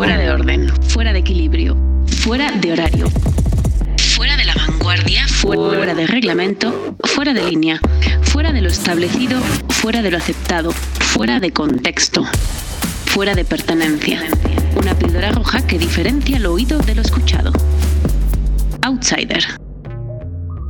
fuera de orden, fuera de equilibrio, fuera de horario, fuera de la vanguardia, fuera de reglamento, fuera de línea, fuera de lo establecido, fuera de lo aceptado, fuera de contexto, fuera de pertenencia. Una píldora roja que diferencia lo oído de lo escuchado. Outsider.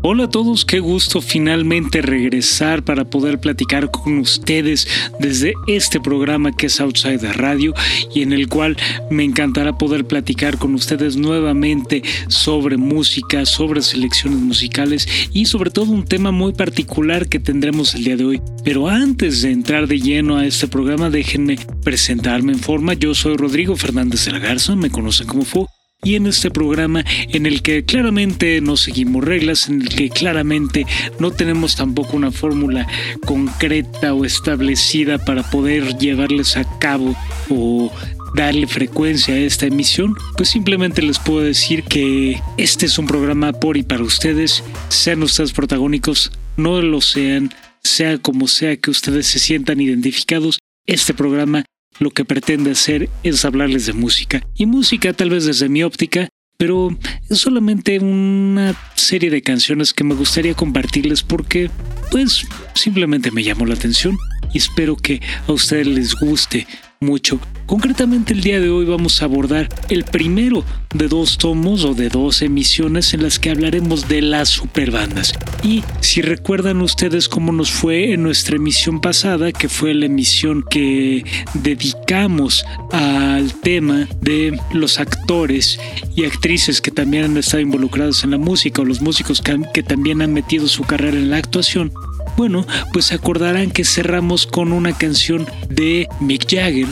Hola a todos, qué gusto finalmente regresar para poder platicar con ustedes desde este programa que es Outsider Radio y en el cual me encantará poder platicar con ustedes nuevamente sobre música, sobre selecciones musicales y sobre todo un tema muy particular que tendremos el día de hoy. Pero antes de entrar de lleno a este programa, déjenme presentarme en forma. Yo soy Rodrigo Fernández de Garza, me conocen como Fo y en este programa en el que claramente no seguimos reglas, en el que claramente no tenemos tampoco una fórmula concreta o establecida para poder llevarles a cabo o darle frecuencia a esta emisión, pues simplemente les puedo decir que este es un programa por y para ustedes, sean ustedes protagónicos, no lo sean, sea como sea que ustedes se sientan identificados, este programa lo que pretende hacer es hablarles de música. Y música tal vez desde mi óptica, pero es solamente una serie de canciones que me gustaría compartirles porque pues simplemente me llamó la atención y espero que a ustedes les guste mucho. Concretamente el día de hoy vamos a abordar el primero de dos tomos o de dos emisiones en las que hablaremos de las superbandas. Y si recuerdan ustedes cómo nos fue en nuestra emisión pasada, que fue la emisión que dedicamos al tema de los actores y actrices que también han estado involucrados en la música o los músicos que, que también han metido su carrera en la actuación, bueno, pues acordarán que cerramos con una canción de Mick Jagger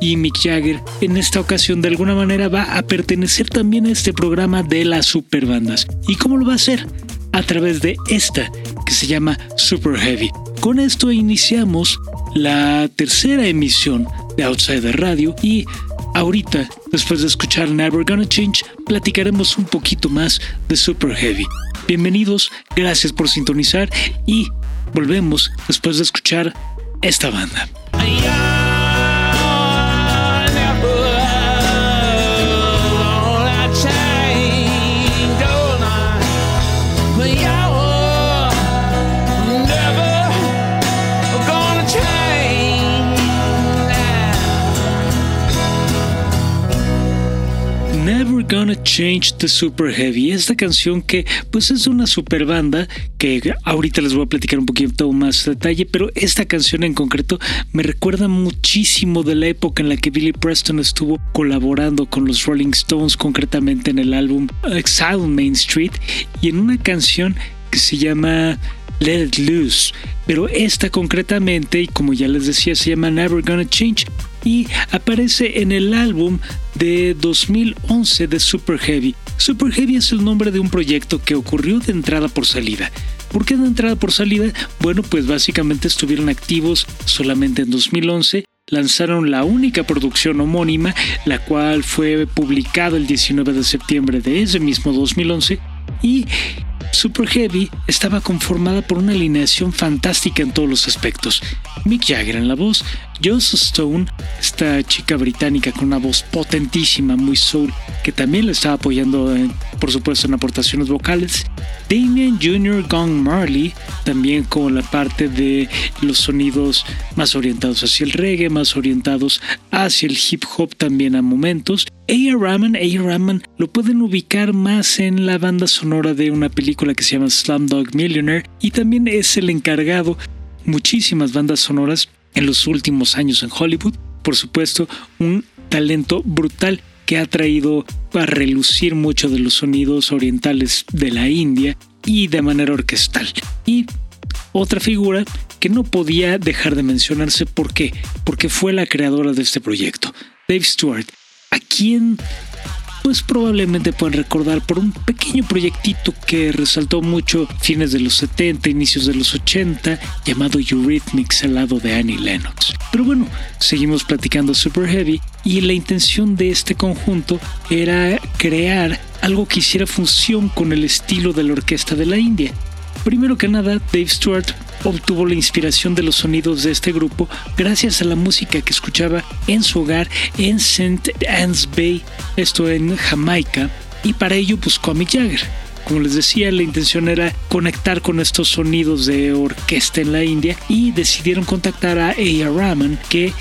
y Mick Jagger en esta ocasión de alguna manera va a pertenecer también a este programa de las superbandas. ¿Y cómo lo va a hacer? A través de esta que se llama Super Heavy. Con esto iniciamos la tercera emisión de Outsider Radio y ahorita, después de escuchar Never Gonna Change, platicaremos un poquito más de Super Heavy. Bienvenidos, gracias por sintonizar y volvemos después de escuchar esta banda. Never Gonna Change the Super Heavy. Esta canción que pues es una super banda que ahorita les voy a platicar un poquito más detalle, pero esta canción en concreto me recuerda muchísimo de la época en la que Billy Preston estuvo colaborando con los Rolling Stones, concretamente en el álbum Exile Main Street y en una canción que se llama Let It Loose. Pero esta concretamente, y como ya les decía, se llama Never Gonna Change y aparece en el álbum de 2011 de Super Heavy. Super Heavy es el nombre de un proyecto que ocurrió de entrada por salida. ¿Por qué de entrada por salida? Bueno, pues básicamente estuvieron activos solamente en 2011 lanzaron la única producción homónima, la cual fue publicada el 19 de septiembre de ese mismo 2011, y Super Heavy estaba conformada por una alineación fantástica en todos los aspectos. Mick Jagger en la voz, Joss Stone, esta chica británica con una voz potentísima, muy soul, que también le estaba apoyando, por supuesto, en aportaciones vocales. Damien Jr. Gong Marley, también con la parte de los sonidos más orientados hacia el reggae, más orientados hacia el hip hop también a momentos. A.R. Rahman, A.R. Lo pueden ubicar más en la banda sonora de una película que se llama Slumdog Millionaire y también es el encargado muchísimas bandas sonoras en los últimos años en Hollywood. Por supuesto, un talento brutal que ha traído a relucir mucho de los sonidos orientales de la India y de manera orquestal. Y otra figura que no podía dejar de mencionarse, ¿por qué? Porque fue la creadora de este proyecto, Dave Stewart, a quien pues probablemente pueden recordar por un pequeño proyectito que resaltó mucho fines de los 70, inicios de los 80, llamado Eurythmics al lado de Annie Lennox. Pero bueno, seguimos platicando Super Heavy y la intención de este conjunto era crear algo que hiciera función con el estilo de la orquesta de la India. Primero que nada, Dave Stewart obtuvo la inspiración de los sonidos de este grupo gracias a la música que escuchaba en su hogar en St. Anne's Bay, esto en Jamaica, y para ello buscó a Mick Jagger. Como les decía, la intención era conectar con estos sonidos de orquesta en la India y decidieron contactar a A.R. Rahman, que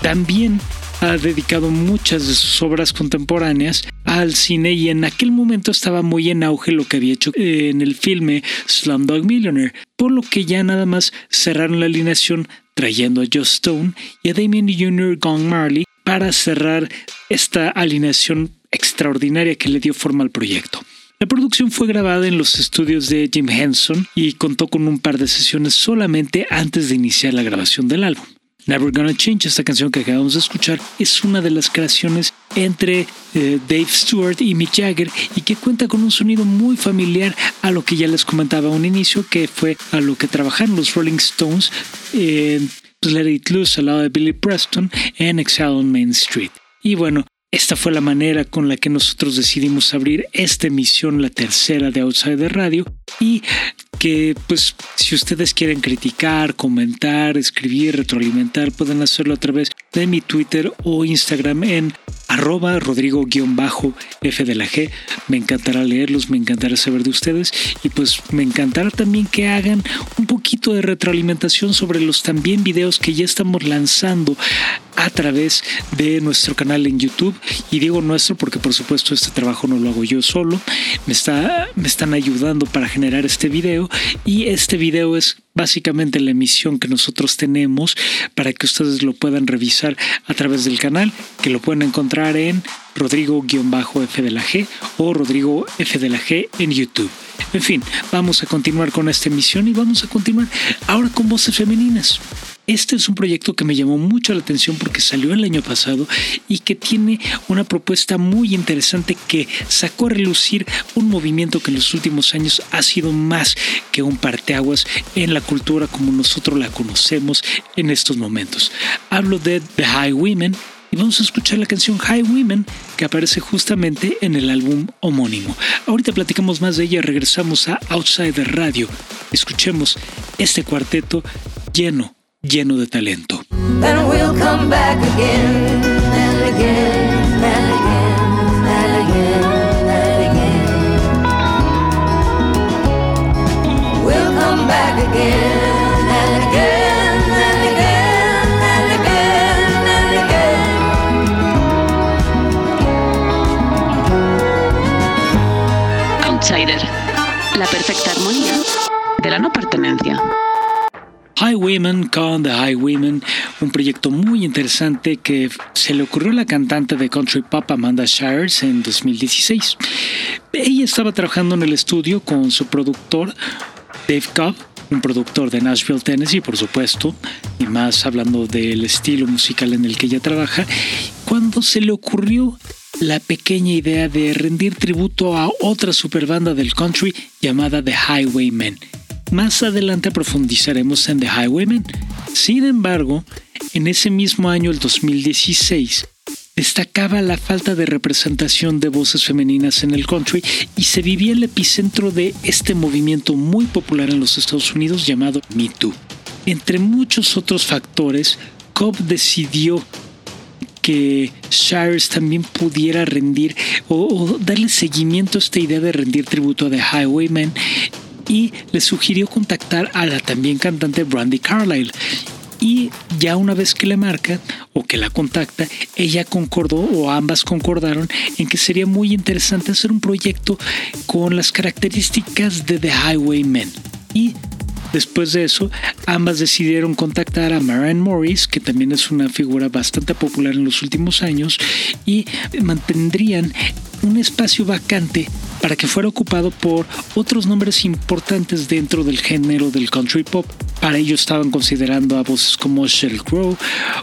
también ha dedicado muchas de sus obras contemporáneas al cine y en aquel momento estaba muy en auge lo que había hecho en el filme Slumdog Millionaire, por lo que ya nada más cerraron la alineación trayendo a Joe Stone y a Damien Jr. Gong Marley para cerrar esta alineación extraordinaria que le dio forma al proyecto. La producción fue grabada en los estudios de Jim Henson y contó con un par de sesiones solamente antes de iniciar la grabación del álbum. Never Gonna Change, esta canción que acabamos de escuchar, es una de las creaciones entre eh, Dave Stewart y Mick Jagger y que cuenta con un sonido muy familiar a lo que ya les comentaba a un inicio, que fue a lo que trabajaron los Rolling Stones en Let It Loose al lado de Billy Preston en Exile on Main Street. Y bueno, esta fue la manera con la que nosotros decidimos abrir esta emisión, la tercera de Outsider Radio, y que pues si ustedes quieren criticar, comentar, escribir, retroalimentar, pueden hacerlo a través de mi Twitter o Instagram en arroba rodrigo-f de la G. Me encantará leerlos, me encantará saber de ustedes y pues me encantará también que hagan un poquito de retroalimentación sobre los también videos que ya estamos lanzando a través de nuestro canal en YouTube. Y digo nuestro porque por supuesto este trabajo no lo hago yo solo. Me, está, me están ayudando para generar este video y este video es básicamente la emisión que nosotros tenemos para que ustedes lo puedan revisar a través del canal, que lo pueden encontrar en Rodrigo-F de la G o Rodrigo F de la G en YouTube. En fin, vamos a continuar con esta emisión y vamos a continuar ahora con voces femeninas. Este es un proyecto que me llamó mucho la atención porque salió el año pasado y que tiene una propuesta muy interesante que sacó a relucir un movimiento que en los últimos años ha sido más que un parteaguas en la cultura como nosotros la conocemos en estos momentos. Hablo de The High Women y vamos a escuchar la canción High Women que aparece justamente en el álbum homónimo. Ahorita platicamos más de ella, regresamos a Outsider Radio. Escuchemos este cuarteto lleno lleno de talento. And Highwaymen con The Highwaymen, un proyecto muy interesante que se le ocurrió a la cantante de country pop Amanda Shires en 2016. Ella estaba trabajando en el estudio con su productor Dave Cobb, un productor de Nashville, Tennessee, por supuesto, y más hablando del estilo musical en el que ella trabaja, cuando se le ocurrió la pequeña idea de rendir tributo a otra superbanda del country llamada The Highwaymen más adelante profundizaremos en The Highwaymen. Sin embargo, en ese mismo año, el 2016, destacaba la falta de representación de voces femeninas en el country y se vivía el epicentro de este movimiento muy popular en los Estados Unidos llamado Me Too. Entre muchos otros factores, Cobb decidió que Shires también pudiera rendir o, darle seguimiento a esta idea de rendir tributo a The Highwaymen y le sugirió contactar a la también cantante Brandy Carlyle. Y ya una vez que le marca o que la contacta, ella concordó o ambas concordaron en que sería muy interesante hacer un proyecto con las características de The Highwaymen. Y Después de eso, ambas decidieron contactar a Marianne Morris, que también es una figura bastante popular en los últimos años, y mantendrían un espacio vacante para que fuera ocupado por otros nombres importantes dentro del género del country pop. Para ello estaban considerando a voces como Sheryl Crow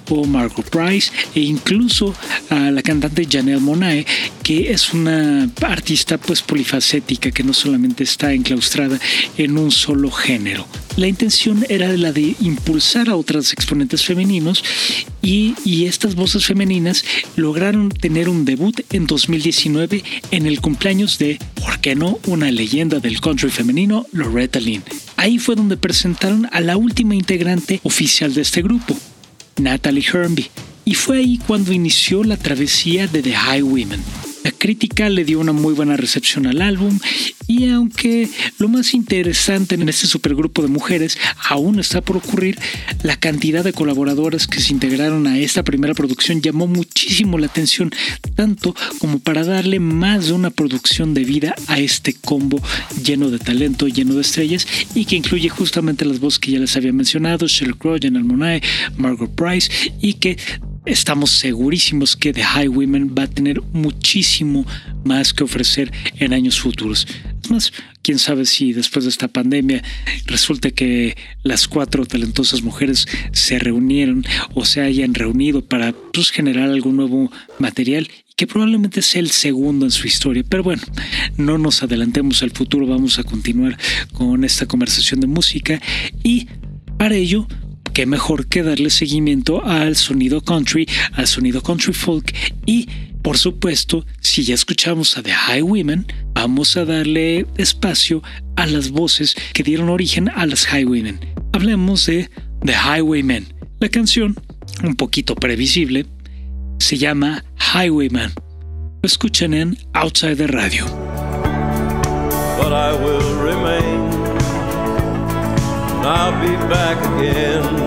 o Margot Price e incluso a la cantante Janelle Monae, que es una artista pues polifacética que no solamente está enclaustrada en un solo género. La intención era la de impulsar a otras exponentes femeninos y, estas voces femeninas lograron tener un debut en 2019 en el cumpleaños de, ¿por qué no?, una leyenda del country femenino, Loretta Lynn. Ahí fue donde presentaron a la última integrante oficial de este grupo, Natalie Hermby, y fue ahí cuando inició la travesía de The Highwaymen la crítica le dio una muy buena recepción al álbum y aunque lo más interesante en este supergrupo de mujeres aún está por ocurrir, la cantidad de colaboradoras que se integraron a esta primera producción llamó muchísimo la atención, tanto como para darle más de una producción de vida a este combo lleno de talento, lleno de estrellas y que incluye justamente las voces que ya les había mencionado, Sheryl Crow, Janelle Monáe, Margot Price y que estamos segurísimos que The Highwaymen va a tener muchísimo más que ofrecer en años futuros. Es más, quién sabe si después de esta pandemia resulta que las cuatro talentosas mujeres se reunieron o se hayan reunido para pues, generar algún nuevo material que probablemente sea el segundo en su historia. Pero bueno, no nos adelantemos al futuro, vamos a continuar con esta conversación de música y para ello qué mejor que darle seguimiento al sonido country, al sonido country folk y por supuesto, si ya escuchamos a The Highwaymen, vamos a darle espacio a las voces que dieron origen a las Highwaymen. Hablemos de The Highwaymen. La canción, un poquito previsible, se llama Highwayman. Lo escuchan en Outside the Radio. But I will remain. I'll be back again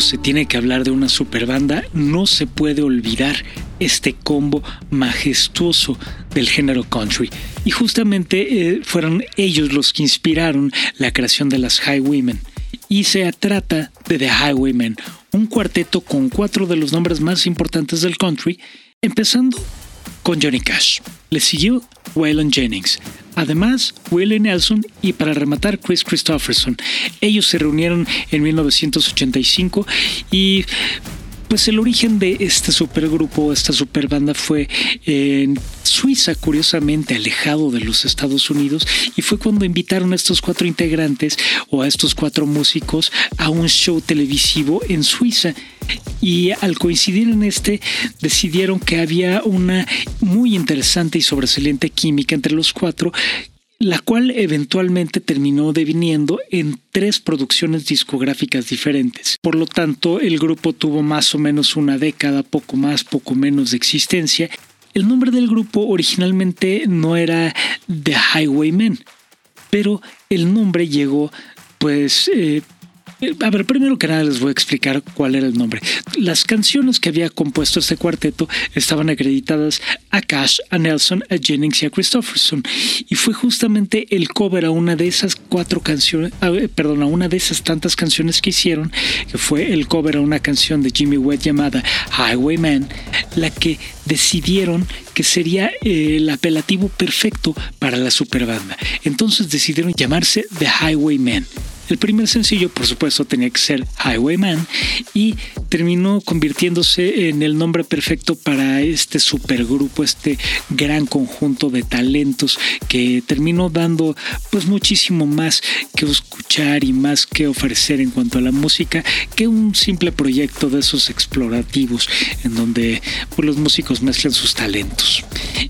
se tiene que hablar de una superbanda, no se puede olvidar este combo majestuoso del género country. Y justamente eh, fueron ellos los que inspiraron la creación de las Highwaymen y se trata de The Highwaymen, un cuarteto con cuatro de los nombres más importantes del country, empezando con Johnny Cash. Le siguió Waylon Jennings, además Willie Nelson y para rematar Chris Christopherson. Ellos se reunieron en 1985 y pues el origen de este supergrupo, esta superbanda fue en Suiza, curiosamente alejado de los Estados Unidos, y fue cuando invitaron a estos cuatro integrantes o a estos cuatro músicos a un show televisivo en Suiza. Y al coincidir en este, decidieron que había una muy interesante y sobresaliente química entre los cuatro la cual eventualmente terminó deviniendo en tres producciones discográficas diferentes. Por lo tanto, el grupo tuvo más o menos una década, poco más, poco menos de existencia. El nombre del grupo originalmente no era The Highwaymen, pero el nombre llegó pues eh, a ver, primero que nada les voy a explicar cuál era el nombre. Las canciones que había compuesto este cuarteto estaban acreditadas a Cash, a Nelson, a Jennings y a Christopherson. Y fue justamente el cover a una de esas cuatro canciones, perdón, a una de esas tantas canciones que hicieron, que fue el cover a una canción de Jimmy Webb llamada Highwayman, la que decidieron que sería el apelativo perfecto para la superbanda. Entonces decidieron llamarse The Highwaymen. El primer sencillo, por supuesto, tenía que ser Highwayman y terminó convirtiéndose en el nombre perfecto para este supergrupo, este gran conjunto de talentos que terminó dando pues muchísimo más que escuchar y más que ofrecer en cuanto a la música que un simple proyecto de esos explorativos en donde pues, los músicos mezclan sus talentos.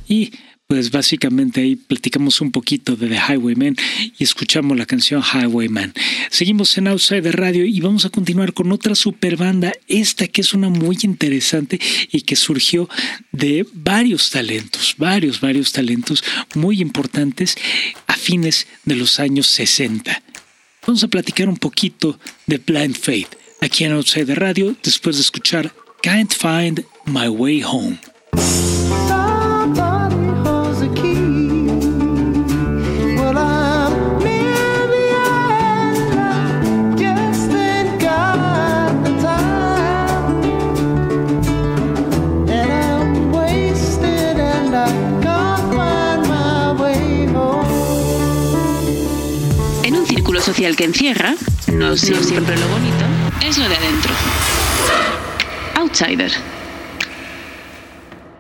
Y pues básicamente ahí platicamos un poquito de The Highwayman y escuchamos la canción Highwayman. Seguimos en Outside de Radio y vamos a continuar con otra super banda, esta que es una muy interesante y que surgió de varios talentos, varios, varios talentos muy importantes a fines de los años 60. Vamos a platicar un poquito de Blind Faith aquí en Outside de Radio después de escuchar Can't Find My Way Home. Social que encierra, no siempre lo bonito es lo de adentro. Outsider.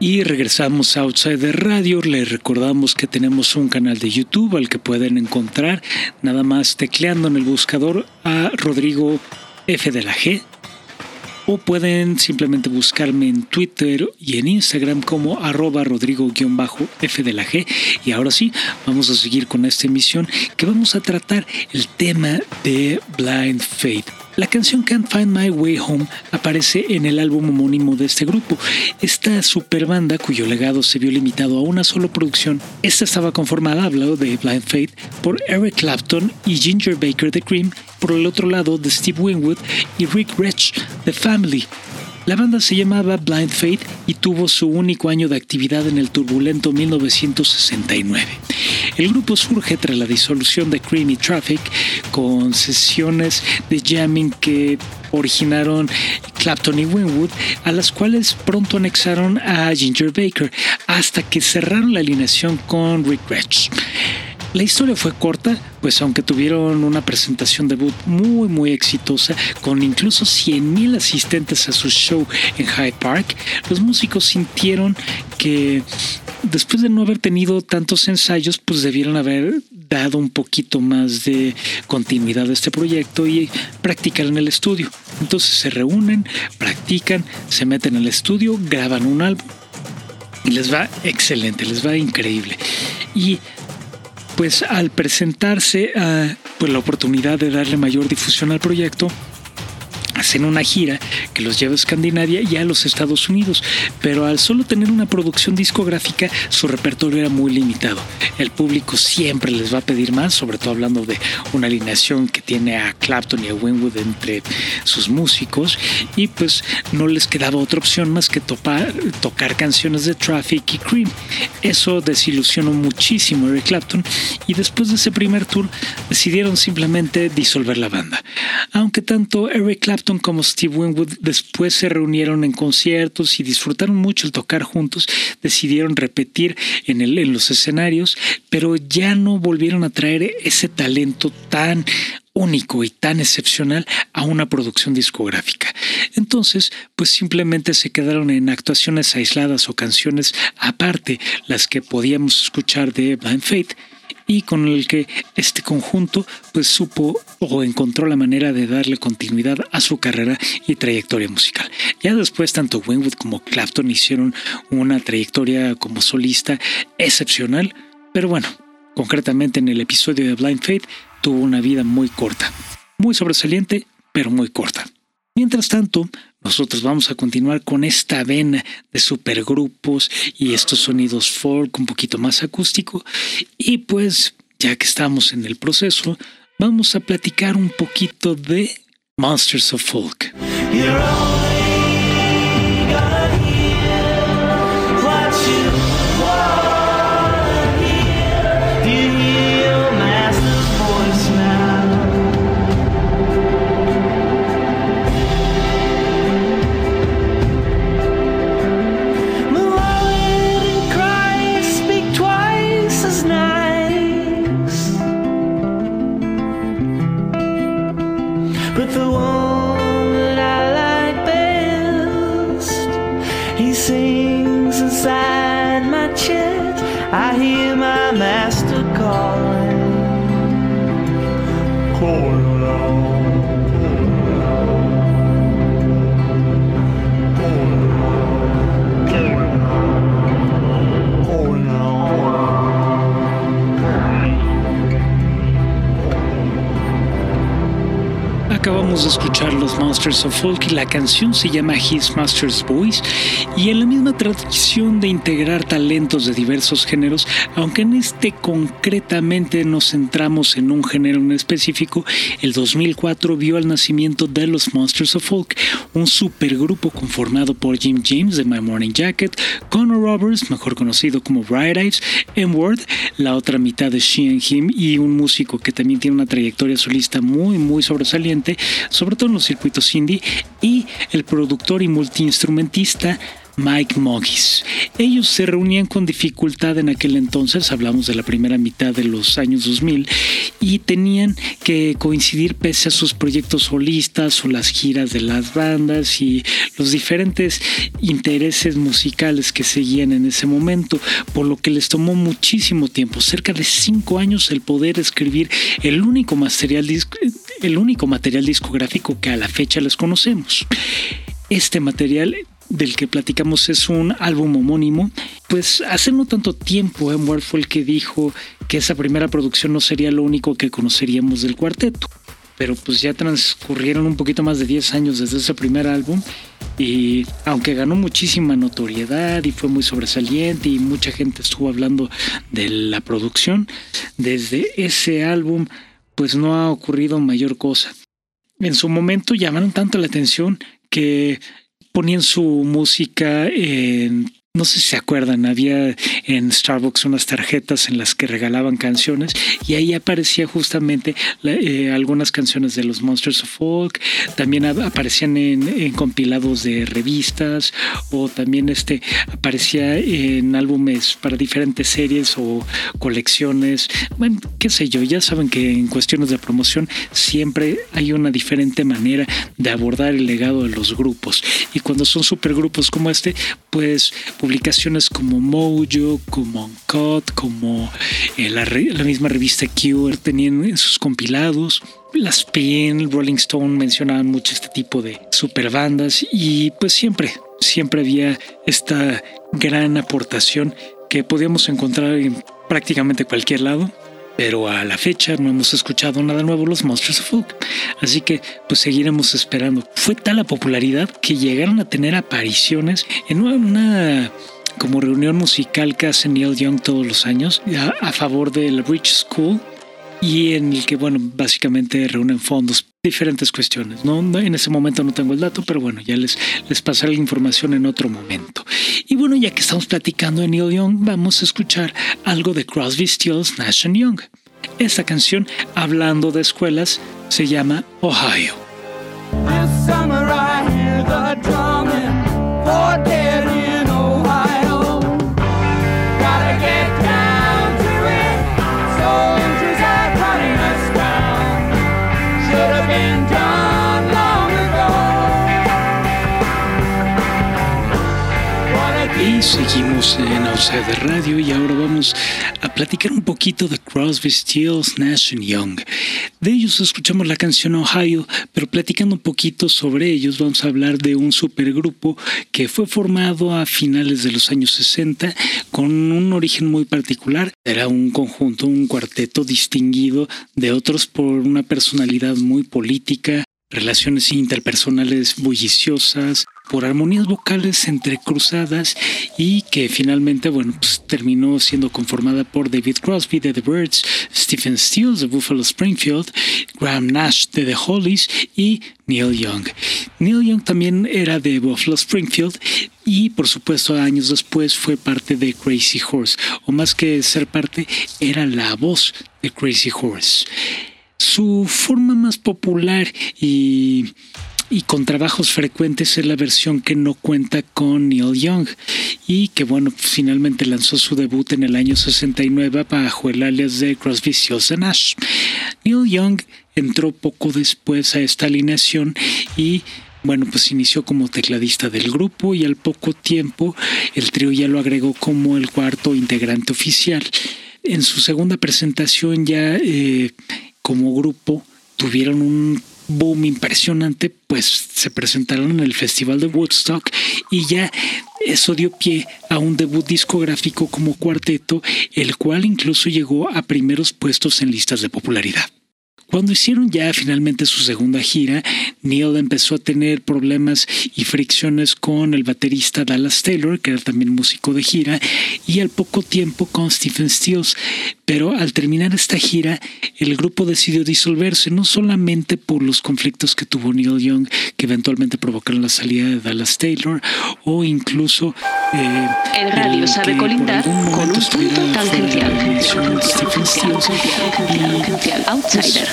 Y regresamos a Outsider Radio. Les recordamos que tenemos un canal de YouTube al que pueden encontrar nada más tecleando en el buscador a Rodrigo F de la G. O pueden simplemente buscarme en Twitter y en Instagram como arroba rodrigo-f de la G. Y ahora sí, vamos a seguir con esta emisión que vamos a tratar el tema de Blind Faith. La canción Can't Find My Way Home aparece en el álbum homónimo de este grupo. Esta super banda, cuyo legado se vio limitado a una sola producción, esta estaba conformada, hablo de Blind Faith, por Eric Clapton y Ginger Baker de Cream, por el otro lado de Steve Winwood y Rick Rich de Family. La banda se llamaba Blind Faith y tuvo su único año de actividad en el turbulento 1969. El grupo surge tras la disolución de Creamy Traffic con sesiones de jamming que originaron Clapton y Winwood, a las cuales pronto anexaron a Ginger Baker, hasta que cerraron la alineación con Rick Gretsch. La historia fue corta, pues aunque tuvieron una presentación debut muy muy exitosa, con incluso 100.000 asistentes a su show en Hyde Park, los músicos sintieron que después de no haber tenido tantos ensayos, pues debieron haber dado un poquito más de continuidad a este proyecto y practicar en el estudio. Entonces se reúnen, practican, se meten al estudio, graban un álbum y les va excelente, les va increíble. Y pues al presentarse a pues, la oportunidad de darle mayor difusión al proyecto, hacen una gira que los lleva a Escandinavia y a los Estados Unidos, pero al solo tener una producción discográfica su repertorio era muy limitado. El público siempre les va a pedir más, sobre todo hablando de una alineación que tiene a Clapton y a Winwood entre sus músicos y pues no les quedaba otra opción más que tocar canciones de Traffic y Cream. Eso desilusionó muchísimo a Eric Clapton y después de ese primer tour decidieron simplemente disolver la banda. Aunque tanto Eric Clapton como Steve Winwood después se reunieron en conciertos y disfrutaron mucho el tocar juntos, decidieron repetir en, en los escenarios, pero ya no volvieron a traer ese talento tan único y tan excepcional a una producción discográfica. Entonces, pues simplemente se quedaron en actuaciones aisladas o canciones aparte, las que podíamos escuchar de Blind Faith, y con el que este conjunto pues supo o encontró la manera de darle continuidad a su carrera y trayectoria musical. Ya después tanto Winwood como Clapton hicieron una trayectoria como solista excepcional, pero bueno, concretamente en el episodio de Blind Faith tuvo una vida muy corta, muy sobresaliente, pero muy corta. Mientras tanto, nosotros vamos a continuar con esta vena de supergrupos y estos sonidos folk un poquito más acústico. Y pues, ya que estamos en el proceso, vamos a platicar un poquito de Monsters of Folk. Escuchar los Monsters of Folk y la canción se llama His Master's Voice. Y en la misma tradición de integrar talentos de diversos géneros, aunque en este concretamente nos centramos en un género en específico, el 2004 vio el nacimiento de los Monsters of Folk, un supergrupo conformado por Jim James de My Morning Jacket, Connor Roberts, mejor conocido como Bright Eyes, M-Word, la otra mitad de She and Him y un músico que también tiene una trayectoria solista muy muy sobresaliente sobre todo los circuitos indie, y el productor y multiinstrumentista Mike Mogis. Ellos se reunían con dificultad en aquel entonces, hablamos de la primera mitad de los años 2000, y tenían que coincidir pese a sus proyectos solistas o las giras de las bandas y los diferentes intereses musicales que seguían en ese momento, por lo que les tomó muchísimo tiempo, cerca de cinco años, el poder escribir el único material, el único material discográfico que a la fecha les conocemos. Este material del que platicamos es un álbum homónimo, pues hace no tanto tiempo Edward fue el que dijo que esa primera producción no sería lo único que conoceríamos del cuarteto. Pero pues ya transcurrieron un poquito más de 10 años desde ese primer álbum y aunque ganó muchísima notoriedad y fue muy sobresaliente y mucha gente estuvo hablando de la producción, desde ese álbum pues no ha ocurrido mayor cosa. En su momento llamaron tanto la atención que ponían su música en no sé si se acuerdan, había en Starbucks unas tarjetas en las que regalaban canciones y ahí aparecía justamente eh, algunas canciones de los Monsters of Folk, también aparecían en, compilados de revistas o también este aparecía en álbumes para diferentes series o colecciones, bueno, qué sé yo, ya saben que en cuestiones de promoción siempre hay una diferente manera de abordar el legado de los grupos y cuando son supergrupos como este, pues publicaciones como Mojo, como Uncut, como eh, la, misma revista Q tenían en sus compilados. Las Spin, Rolling Stone mencionaban mucho este tipo de superbandas y pues siempre, siempre había esta gran aportación que podíamos encontrar en prácticamente cualquier lado pero a la fecha no hemos escuchado nada nuevo los Monsters of Folk. Así que pues seguiremos esperando. Fue tal la popularidad que llegaron a tener apariciones en una como reunión musical que hace Neil Young todos los años a, favor del Rich School y en el que, bueno, básicamente reúnen fondos, diferentes cuestiones. ¿no? En ese momento no tengo el dato, pero bueno, ya les, les pasaré la información en otro momento. Y bueno, ya que estamos platicando de Neil Young, vamos a escuchar algo de Crosby, Stills, Nash Young. Esta canción, hablando de escuelas, se llama Ohio. Seguimos en Outside Radio y ahora vamos a platicar un poquito de Crosby, Stills, Nash Young. De ellos escuchamos la canción Ohio, pero platicando un poquito sobre ellos vamos a hablar de un supergrupo que fue formado a finales de los años 60 con un origen muy particular. Era un conjunto, un cuarteto distinguido de otros por una personalidad muy política, relaciones interpersonales bulliciosas, por armonías vocales entrecruzadas y que finalmente, bueno, pues terminó siendo conformada por David Crosby de The Birds, Stephen Stills de Buffalo Springfield, Graham Nash de The Hollies y Neil Young. Neil Young también era de Buffalo Springfield y por supuesto años después fue parte de Crazy Horse, o más que ser parte, era la voz de Crazy Horse. Su forma más popular y y con trabajos frecuentes es la versión que no cuenta con Neil Young y que bueno, finalmente lanzó su debut en el año 69 bajo el alias de Crosby, Stills Nash. Neil Young entró poco después a esta alineación y bueno, pues inició como tecladista del grupo y al poco tiempo el trío ya lo agregó como el cuarto integrante oficial. En su segunda presentación ya eh, como grupo tuvieron un boom impresionante, pues se presentaron en el Festival de Woodstock y ya eso dio pie a un debut discográfico como cuarteto, el cual incluso llegó a primeros puestos en listas de popularidad. Cuando hicieron ya finalmente su segunda gira, Neil empezó a tener problemas y fricciones con el baterista Dallas Taylor, que era también músico de gira, y al poco tiempo con Stephen Stills. Pero al terminar esta gira, el grupo decidió disolverse, no solamente por los conflictos que tuvo Neil Young, que eventualmente provocaron la salida de Dallas Taylor, o incluso... Eh, el radio sabe colindar con un punto tangencial. Stills, Outsider.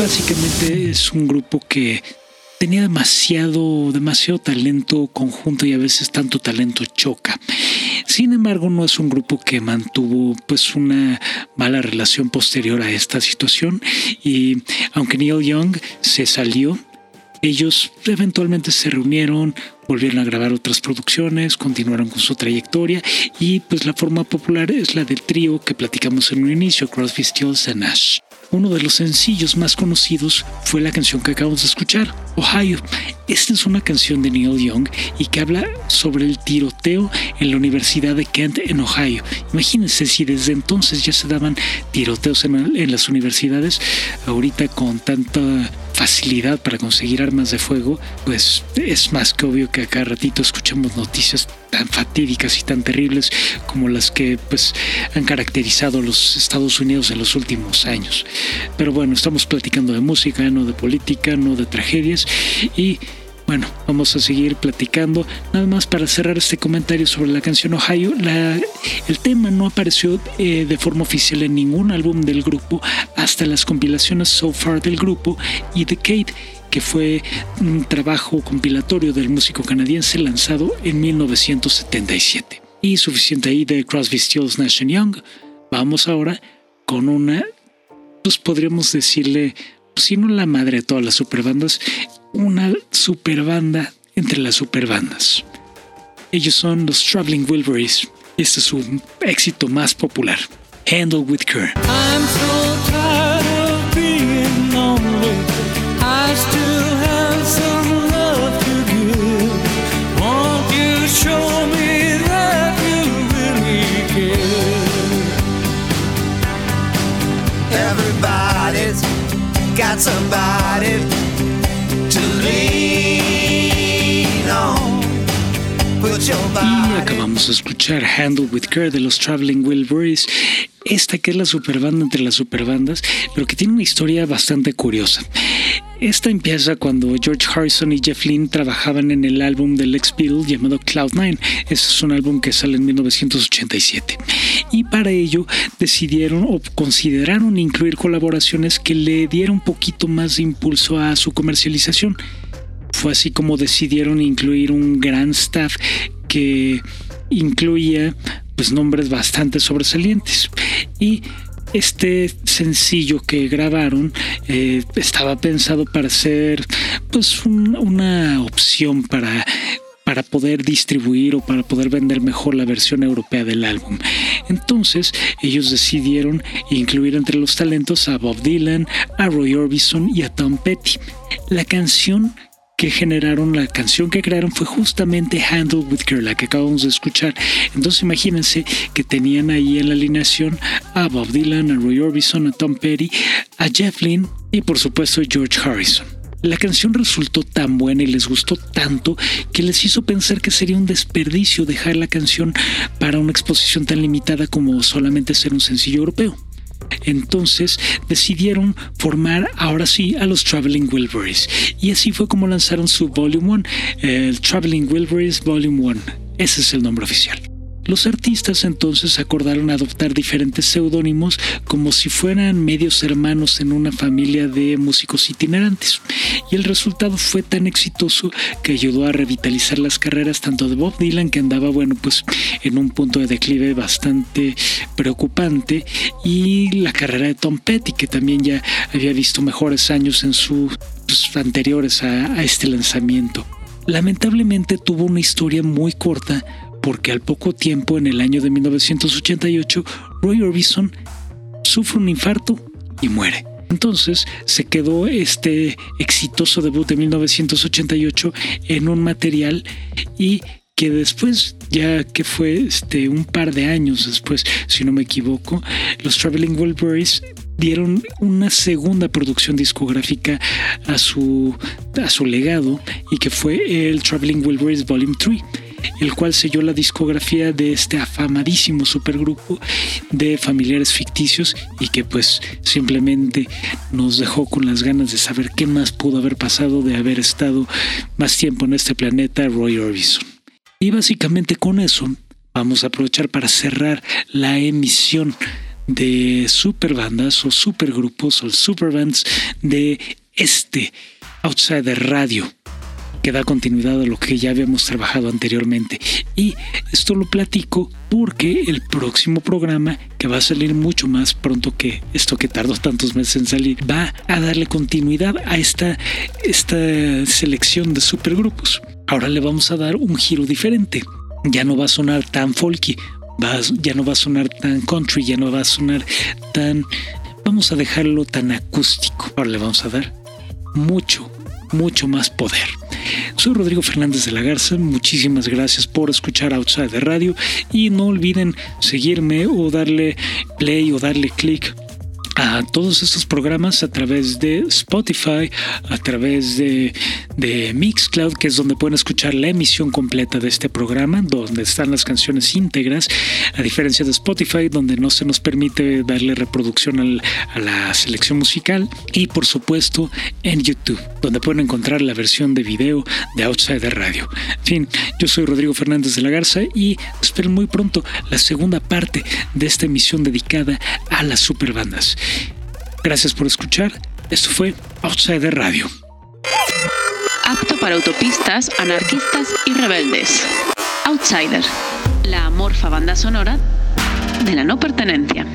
Básicamente es un grupo que tenía demasiado, demasiado talento conjunto y a veces tanto talento choca. Sin embargo, no es un grupo que mantuvo pues una mala relación posterior a esta situación y aunque Neil Young se salió, ellos eventualmente se reunieron, volvieron a grabar otras producciones, continuaron con su trayectoria y pues la forma popular es la del trío que platicamos en un inicio, Crosby, Stills and Nash. Uno de los sencillos más conocidos fue la canción que acabamos de escuchar, Ohio. Esta es una canción de Neil Young y que habla sobre el tiroteo en la Universidad de Kent en Ohio. Imagínense si desde entonces ya se daban tiroteos en, las universidades, ahorita con tanta facilidad para conseguir armas de fuego, pues es más que obvio que acá ratito escuchamos noticias tan fatídicas y tan terribles como las que pues han caracterizado a los Estados Unidos en los últimos años. Pero bueno, estamos platicando de música, no de política, no de tragedias y bueno, vamos a seguir platicando. Nada más para cerrar este comentario sobre la canción Ohio, el tema no apareció eh, de forma oficial en ningún álbum del grupo hasta las compilaciones So Far del grupo y Decade, que fue un trabajo compilatorio del músico canadiense lanzado en 1977. Y suficiente ahí de Crosby, Stills, Nash Young. Vamos ahora con una, pues podríamos decirle, pues si no la madre de todas las superbandas, una superbanda entre las superbandas. Ellos son los Traveling Wilburys. Este es su éxito más popular, Handle with Care. I'm so tired Y acabamos de escuchar Handle with Care de los Traveling Wilburys, esta que es la superbanda entre las superbandas, pero que tiene una historia bastante curiosa. Esta empieza cuando George Harrison y Jeff Lynne trabajaban en el álbum del ex Beatle llamado Cloud9. Este es un álbum que sale en 1987. Y para ello decidieron o consideraron incluir colaboraciones que le dieran un poquito más de impulso a su comercialización. Fue así como decidieron incluir un gran staff que incluía pues nombres bastante sobresalientes y este sencillo que grabaron eh, estaba pensado para ser pues una opción para para poder distribuir o para poder vender mejor la versión europea del álbum. Entonces ellos decidieron incluir entre los talentos a Bob Dylan, a Roy Orbison y a Tom Petty. La canción que generaron, la canción que crearon fue justamente Handle with Girl, la que acabamos de escuchar. Entonces imagínense que tenían ahí en la alineación a Bob Dylan, a Roy Orbison, a Tom Petty, a Jeff Lynne y por supuesto a George Harrison. La canción resultó tan buena y les gustó tanto que les hizo pensar que sería un desperdicio dejar la canción para una exposición tan limitada como solamente ser un sencillo europeo. Entonces decidieron formar ahora sí a los Traveling Wilburys. Y así fue como lanzaron su Volume 1, el Traveling Wilburys Volume 1. Ese es el nombre oficial. Los artistas entonces acordaron adoptar diferentes seudónimos como si fueran medios hermanos en una familia de músicos itinerantes. Y el resultado fue tan exitoso que ayudó a revitalizar las carreras tanto de Bob Dylan, que andaba, bueno, pues en un punto de declive bastante preocupante, y la carrera de Tom Petty, que también ya había visto mejores años en sus pues, anteriores a, a este lanzamiento. Lamentablemente tuvo una historia muy corta porque al poco tiempo, en el año de 1988, Roy Orbison sufre un infarto y muere. Entonces se quedó este exitoso debut de 1988 en un material y que después, ya que fue este, un par de años después, si no me equivoco, los Traveling Wilburys dieron una segunda producción discográfica a su, a su legado y que fue el Traveling Wilburys Volume 3 el cual selló la discografía de este afamadísimo supergrupo de familiares ficticios y que pues simplemente nos dejó con las ganas de saber qué más pudo haber pasado de haber estado más tiempo en este planeta Roy Orbison. Y básicamente con eso vamos a aprovechar para cerrar la emisión de superbandas o supergrupos o superbands de este Outsider Radio que da continuidad a lo que ya habíamos trabajado anteriormente. Y esto lo platico porque el próximo programa, que va a salir mucho más pronto que esto que tardó tantos meses en salir, va a darle continuidad a esta, esta selección de supergrupos. Ahora le vamos a dar un giro diferente. Ya no va a sonar tan folky, ya no va a sonar tan country, ya no va a sonar tan... Vamos a dejarlo tan acústico. Ahora le vamos a dar mucho, mucho más poder. Soy Rodrigo Fernández de la Garza, muchísimas gracias por escuchar Outside de Radio. Y no olviden seguirme o darle play o darle click a todos estos programas a través de Spotify, a través de, de, Mixcloud, que es donde pueden escuchar la emisión completa de este programa, donde están las canciones íntegras, a diferencia de Spotify, donde no se nos permite darle reproducción a la selección musical, y por supuesto en YouTube, donde pueden encontrar la versión de video de Outside Radio. En fin, yo soy Rodrigo Fernández de la Garza y esperen muy pronto la segunda parte de esta emisión dedicada a las superbandas. Gracias por escuchar. Esto fue Outsider Radio. Apto para autopistas, anarquistas y rebeldes. Outsider, la amorfa banda sonora de la no pertenencia.